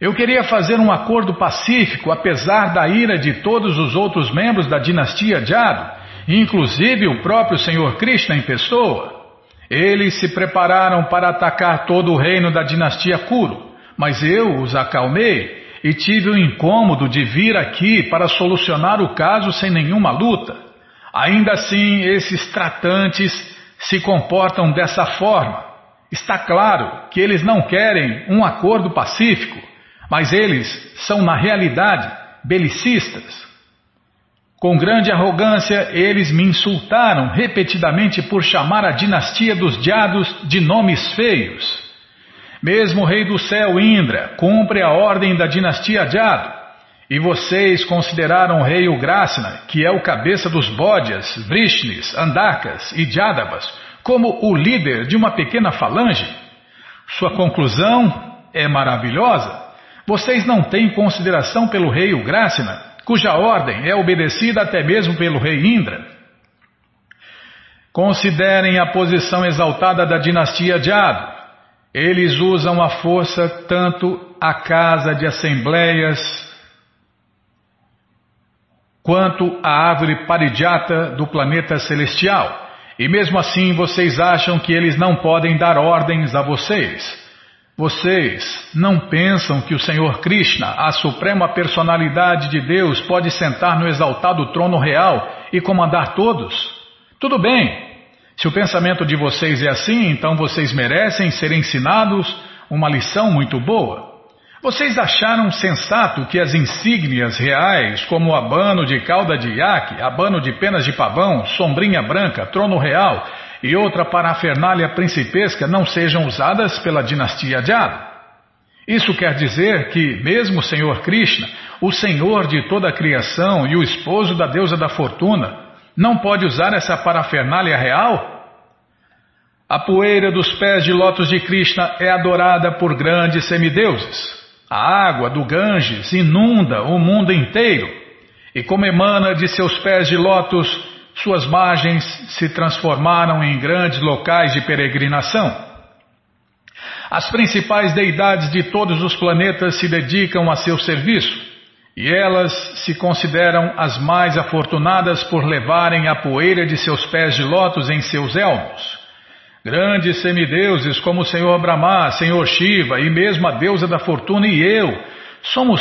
Eu queria fazer um acordo pacífico, apesar da ira de todos os outros membros da dinastia Jado, inclusive o próprio Senhor Krishna em pessoa. Eles se prepararam para atacar todo o reino da dinastia Kuru, mas eu os acalmei e tive o incômodo de vir aqui para solucionar o caso sem nenhuma luta. Ainda assim, esses tratantes se comportam dessa forma. Está claro que eles não querem um acordo pacífico, mas eles são, na realidade, belicistas. Com grande arrogância, eles me insultaram repetidamente por chamar a dinastia dos diados de nomes feios. Mesmo o rei do céu, Indra, cumpre a ordem da dinastia Jado. E vocês consideraram o rei Ugrasena, que é o cabeça dos Bódias, Vrishnis, Andakas e Jadavas, como o líder de uma pequena falange? Sua conclusão é maravilhosa. Vocês não têm consideração pelo rei Ugrasena, cuja ordem é obedecida até mesmo pelo rei Indra. Considerem a posição exaltada da dinastia Jado. Eles usam a força tanto a casa de assembleias quanto a árvore parijata do planeta celestial. E mesmo assim vocês acham que eles não podem dar ordens a vocês. Vocês não pensam que o Senhor Krishna, a suprema personalidade de Deus, pode sentar no exaltado trono real e comandar todos? Tudo bem, se o pensamento de vocês é assim, então vocês merecem ser ensinados uma lição muito boa. Vocês acharam sensato que as insígnias reais, como o abano de cauda de iaque, abano de penas de pavão, sombrinha branca, trono real e outra parafernália principesca não sejam usadas pela dinastia Jada? Isso quer dizer que, mesmo o Senhor Krishna, o Senhor de toda a criação e o esposo da deusa da fortuna, não pode usar essa parafernália real? A poeira dos pés de lótus de Krishna é adorada por grandes semideuses. A água do Ganges inunda o mundo inteiro. E como emana de seus pés de lótus, suas margens se transformaram em grandes locais de peregrinação. As principais deidades de todos os planetas se dedicam a seu serviço. E elas se consideram as mais afortunadas por levarem a poeira de seus pés de lótus em seus elmos. Grandes semideuses como o Senhor Brahma, Senhor Shiva e mesmo a deusa da fortuna e eu somos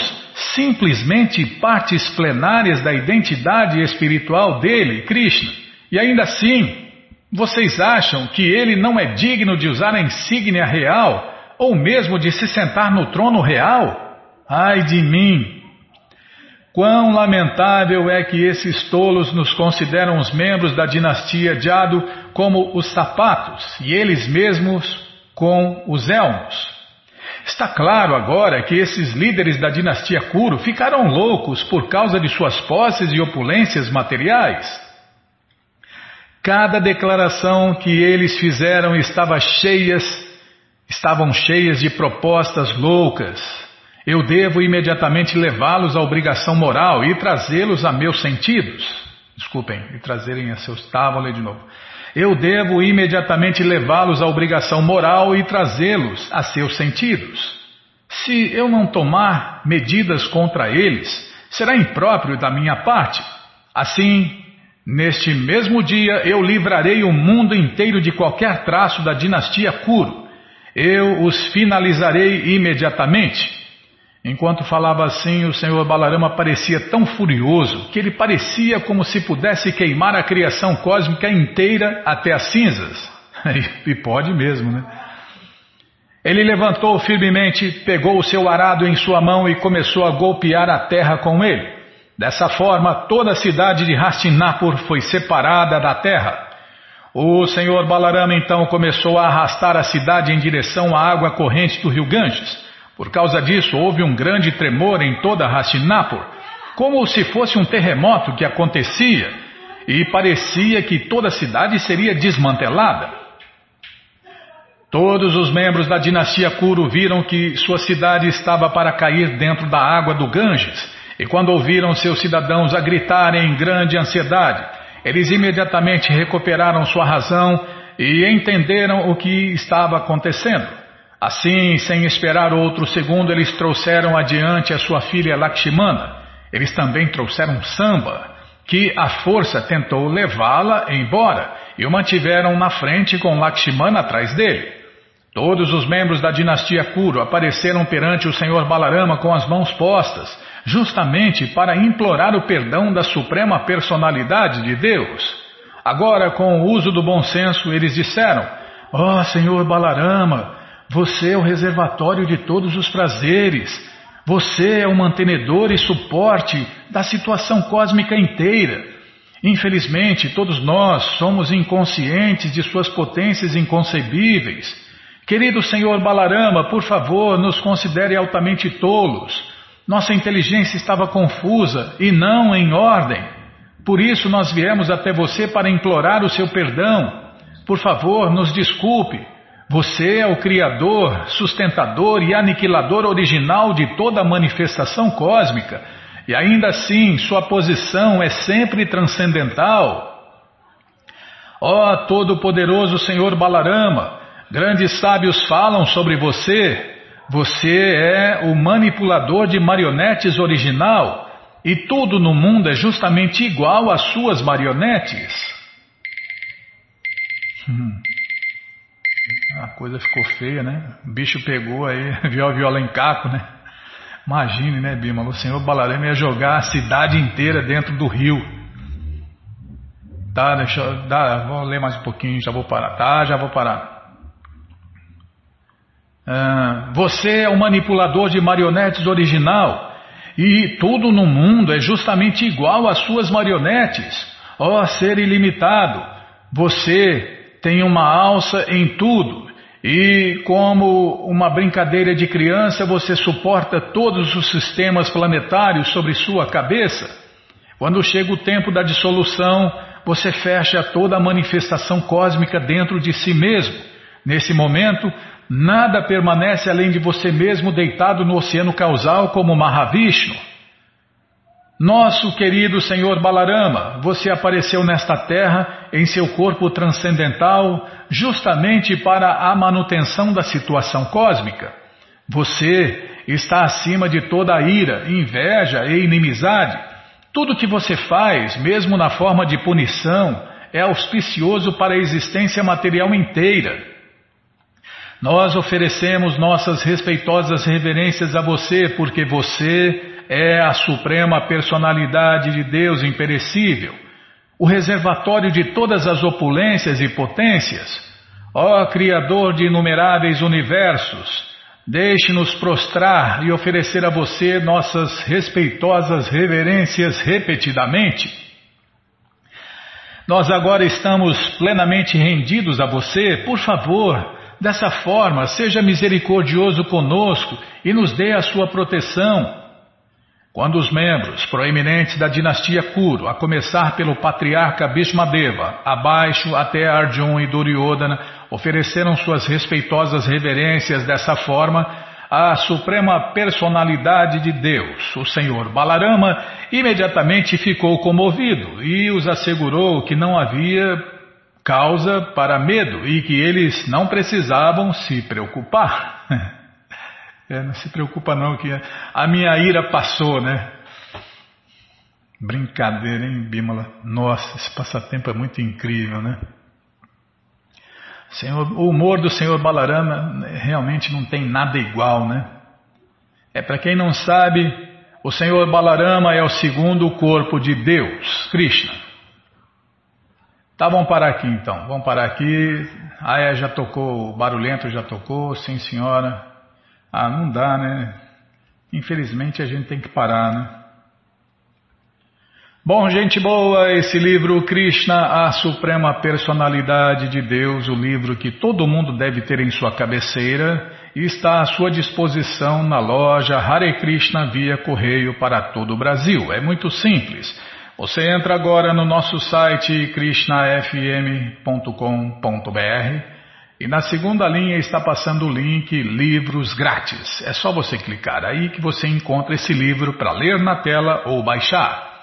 simplesmente partes plenárias da identidade espiritual dele, Krishna. E ainda assim, vocês acham que ele não é digno de usar a insígnia real ou mesmo de se sentar no trono real? Ai de mim! Quão lamentável é que esses tolos nos consideram os membros da dinastia Jado como os sapatos e eles mesmos com os elmos. Está claro agora que esses líderes da dinastia Kuro ficaram loucos por causa de suas posses e opulências materiais. Cada declaração que eles fizeram estava cheias, estavam cheias de propostas loucas Eu devo imediatamente levá-los à obrigação moral e trazê-los a meus sentidos. Desculpem, e trazerem a seus. Tá, vou ler de novo. Eu devo imediatamente levá-los à obrigação moral e trazê-los a seus sentidos. Se eu não tomar medidas contra eles, será impróprio da minha parte. Assim, neste mesmo dia eu livrarei o mundo inteiro de qualquer traço da dinastia Kuru. Eu os finalizarei imediatamente. Enquanto falava assim, o senhor Balarama parecia tão furioso que ele parecia como se pudesse queimar a criação cósmica inteira até as cinzas. e pode mesmo, né? Ele levantou firmemente, pegou o seu arado em sua mão e começou a golpear a terra com ele. Dessa forma, toda a cidade de Hastinapur foi separada da terra. O senhor Balarama então começou a arrastar a cidade em direção à água corrente do rio Ganges. Por causa disso, houve um grande tremor em toda Hastinapur, como se fosse um terremoto que acontecia, e parecia que toda a cidade seria desmantelada. Todos os membros da dinastia Kuru viram que sua cidade estava para cair dentro da água do Ganges, e quando ouviram seus cidadãos a gritarem em grande ansiedade, eles imediatamente recuperaram sua razão e entenderam o que estava acontecendo. Assim, sem esperar outro segundo, eles trouxeram adiante a sua filha Lakshmana. Eles também trouxeram Samba, que a força tentou levá-la embora e o mantiveram na frente com Lakshmana atrás dele. Todos os membros da dinastia Kuru apareceram perante o Senhor Balarama com as mãos postas, justamente para implorar o perdão da suprema personalidade de Deus. Agora, com o uso do bom senso, eles disseram: Ó oh, Senhor Balarama, você é o reservatório de todos os prazeres. Você é o mantenedor e suporte da situação cósmica inteira. Infelizmente, todos nós somos inconscientes de suas potências inconcebíveis. Querido Senhor Balarama, por favor, nos considere altamente tolos. Nossa inteligência estava confusa e não em ordem. Por isso nós viemos até você para implorar o seu perdão. Por favor, nos desculpe. Você é o Criador, sustentador e aniquilador original de toda manifestação cósmica, e ainda assim sua posição é sempre transcendental. Ó oh, Todo-Poderoso Senhor Balarama, grandes sábios falam sobre você. Você é o manipulador de marionetes original, e tudo no mundo é justamente igual às suas marionetes. Hum. A coisa ficou feia, né? O bicho pegou aí, viu a viola em caco, né? Imagine, né, Bima? O senhor Balarema ia jogar a cidade inteira dentro do rio. Tá, deixa eu. Dá, vou ler mais um pouquinho, já vou parar. Tá, já vou parar. Ah, você é o manipulador de marionetes original. E tudo no mundo é justamente igual às suas marionetes. Ó oh, ser ilimitado, você tem uma alça em tudo, e como uma brincadeira de criança, você suporta todos os sistemas planetários sobre sua cabeça. Quando chega o tempo da dissolução, você fecha toda a manifestação cósmica dentro de si mesmo. Nesse momento, nada permanece além de você mesmo deitado no oceano causal como Mahavishnu. Nosso querido Senhor Balarama, você apareceu nesta terra em seu corpo transcendental justamente para a manutenção da situação cósmica. Você está acima de toda a ira, inveja e inimizade. Tudo que você faz, mesmo na forma de punição, é auspicioso para a existência material inteira. Nós oferecemos nossas respeitosas reverências a você porque você é a suprema personalidade de Deus imperecível, o reservatório de todas as opulências e potências. Ó Criador de inumeráveis universos, deixe-nos prostrar e oferecer a você nossas respeitosas reverências repetidamente. Nós agora estamos plenamente rendidos a você, por favor, dessa forma, seja misericordioso conosco e nos dê a sua proteção. Quando os membros proeminentes da dinastia Kuru, a começar pelo patriarca Bhishmadeva, abaixo até Arjun e Duryodhana, ofereceram suas respeitosas reverências dessa forma, a suprema personalidade de Deus, o Senhor Balarama, imediatamente ficou comovido e os assegurou que não havia causa para medo e que eles não precisavam se preocupar. É, não se preocupa não que a minha ira passou, né? Brincadeira, hein, Bímola? Nossa, esse passatempo é muito incrível, né? Senhor, o humor do Senhor Balarama realmente não tem nada igual, né? É para quem não sabe, o Senhor Balarama é o segundo corpo de Deus, Krishna. Tá, vamos parar aqui então. Vamos parar aqui. Ah, é, já tocou, o barulhento já tocou, sim senhora. Ah, não dá, né? Infelizmente a gente tem que parar, né? Bom, gente boa, esse livro Krishna, a Suprema Personalidade de Deus, o livro que todo mundo deve ter em sua cabeceira, está à sua disposição na loja Hare Krishna via correio para todo o Brasil. É muito simples. Você entra agora no nosso site krishnafm.com.br e na segunda linha está passando o link Livros Grátis. É só você clicar aí que você encontra esse livro para ler na tela ou baixar.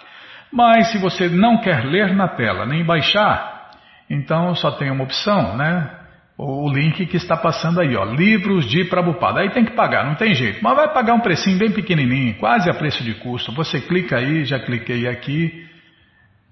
Mas se você não quer ler na tela nem baixar, então só tem uma opção, né? O link que está passando aí, ó, livros de Prabhupada. Aí tem que pagar, não tem jeito. Mas vai pagar um precinho bem pequenininho, quase a preço de custo. Você clica aí, já cliquei aqui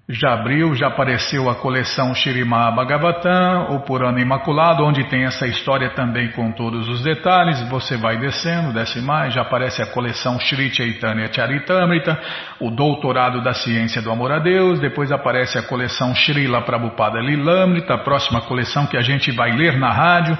já abriu, já apareceu a coleção Shirimá Bhagavatam, o Purana Imaculado, onde tem essa história também com todos os detalhes. Você vai descendo, desce mais, já aparece a coleção Shri Chaitanya Charitamrita, o Doutorado da Ciência do Amor a Deus. Depois aparece a coleção Srila Prabhupada Lilamrita, a próxima coleção que a gente vai ler na rádio.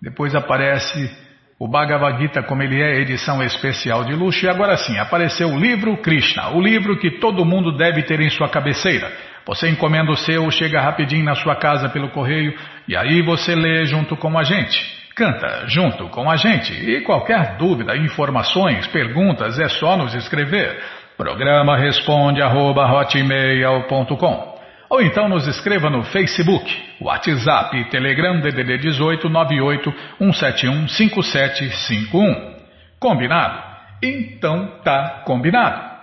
Depois aparece o Bhagavad Gita, como ele é, edição especial de luxo. E agora sim, apareceu o livro Krishna, o livro que todo mundo deve ter em sua cabeceira. Você encomenda o seu, chega rapidinho na sua casa pelo correio e aí você lê junto com a gente. Canta junto com a gente. E qualquer dúvida, informações, perguntas, é só nos escrever. Programa responde arroba, ou então nos escreva no Facebook, WhatsApp e Telegram DDD 18 98 171 5751. Combinado? Então tá combinado.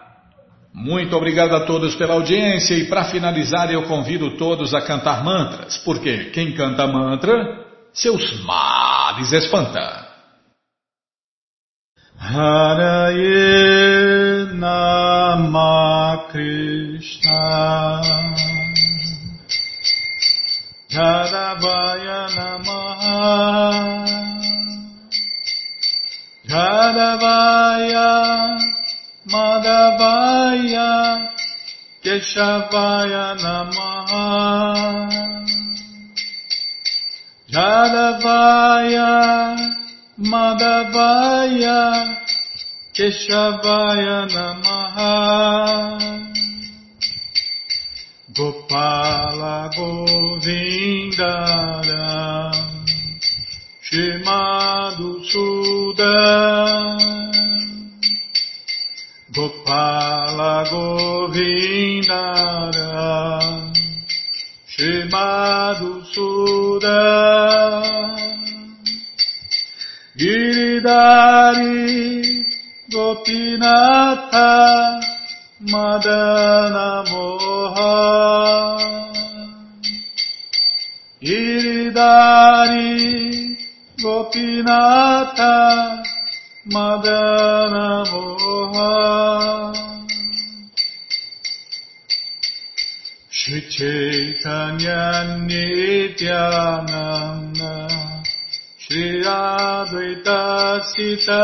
Muito obrigado a todos pela audiência e para finalizar eu convido todos a cantar mantras, porque quem canta mantra, seus males espanta. Haraye Nama Krishna Jadavaya Namaha Jadavaya Madhavaya Keshavaya Namaha Jadavaya Madhavaya Keshavaya Namaha Gopala Govindara Shimadu Suda Gopala Govindara Shimadu Suda Giridari Gopinatha Madana Moha Iridari Gopinata Madana Moha Shri Chaitanya Nityananda Shri Advaita Sita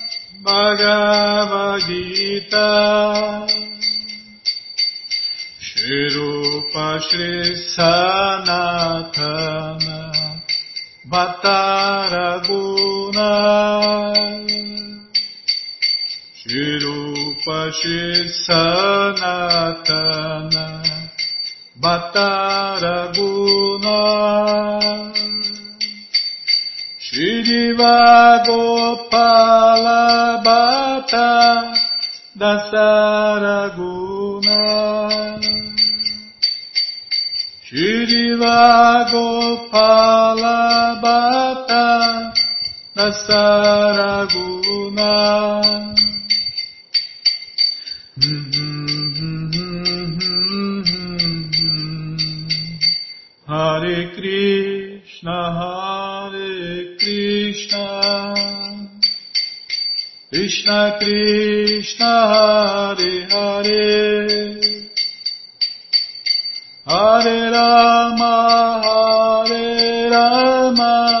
Bhagavad Gita. Shri Rupa Shri Sanatana Bhattaraguna Shirupa Sanatana Bhattaraguna Shriva Gopala Bhatta Dasaraguna. Shriva Gopala Bhatta Dasaraguna. Hare Krishna Krishna. Krishna Krishna Hare Hare. Hare Rama Hare Rama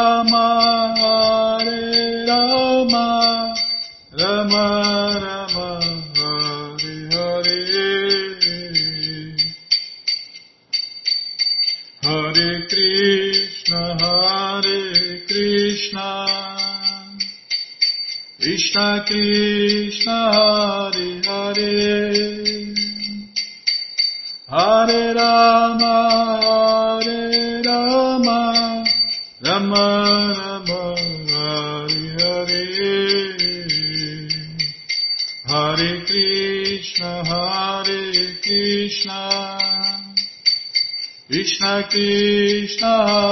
Krishna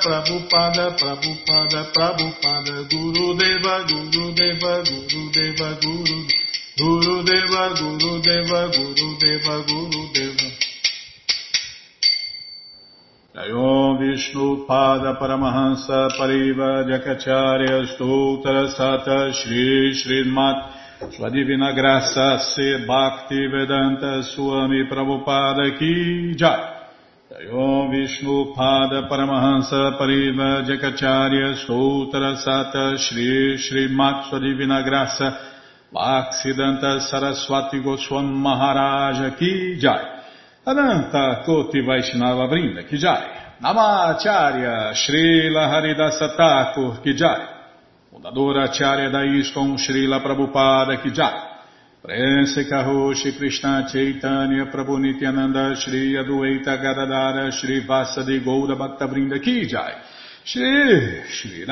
Prabhupada, Prabhupada, Prabhupada, Guru Deva, Guru Deva, Guru Deva, Guru Guru Deva, Guru Deva, Guru Deva, Guru Deva. Jayom Vishnu Pada Paramahansa Pariva Jakacharya Stoutra Sata Shri Srimat Sua Divina Graça Se Bhakti Vedanta Swami Prabhupada Ki Jai Jayom Vishnu Pada Paramahansa Pariva Jakacharya Stoutra Sata Shri Shri Sua Divina Graça Bhaksidanta Saraswati Goswam Maharaja Ki Jai Ananta Koti Vaishnava Vrinda Ki Jai Namacharya Srila Haridasa Thakur Ki Jai Fundadora Acharya da ISKCON Srila Prabhupada Ki Jai Prense Karoshi Krishna Chaitanya Prabhu Nityananda Shri Adueita Gadadara Shri Vasadi Goura Bhaktavrinda Ki Jai. Shri Shri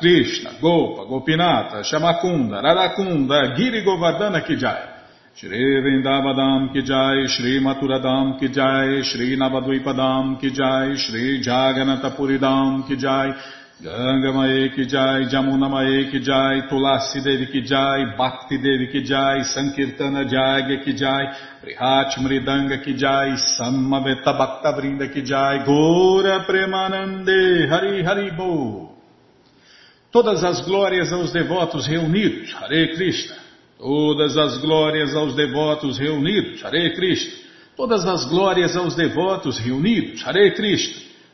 Krishna Gopa Gopinata Shamakunda Radakunda Giri Govardhana Ki Jai. Shri Vrindavadam Ki Jai Shri Maturadam Ki Jai Shri Navadvipadam Ki Jai Shri Jaganatapuridam Ki Ganga Mae Jai, Jamuna Mae Jai, Tulasi Devi Ki Jai, Bhakti Devi Ki Jai, Sankirtana Jagya Ki Jai, Prihat Mridanga Ki Jai, Samaveta Bhakta Vrinda Ki Jai, Gora Premanande, Hari Hari Bo. Todas as glórias aos devotos reunidos, Hare Krishna. Todas as glórias aos devotos reunidos, Hare Krishna. Todas as glórias aos devotos reunidos, Hare Krishna.